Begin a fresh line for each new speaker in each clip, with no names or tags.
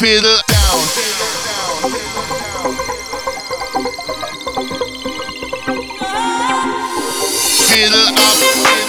fiddle down. Fiddle up.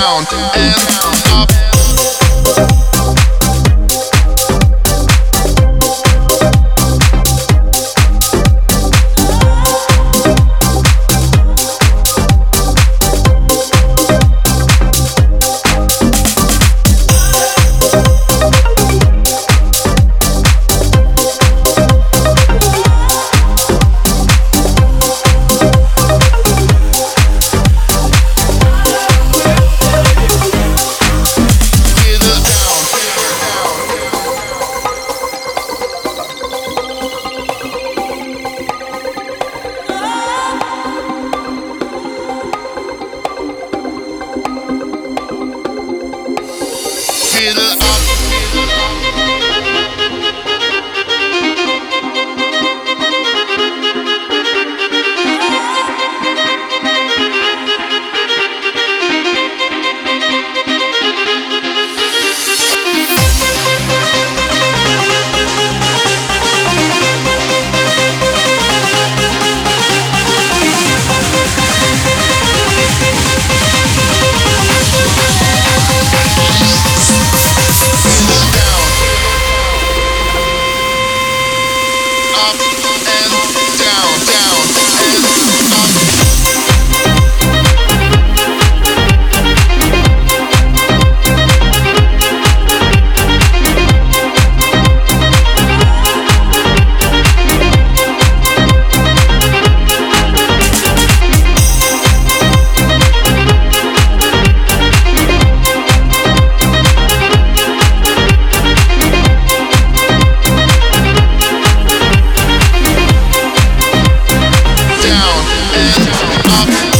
Down and Fiddle up. Up.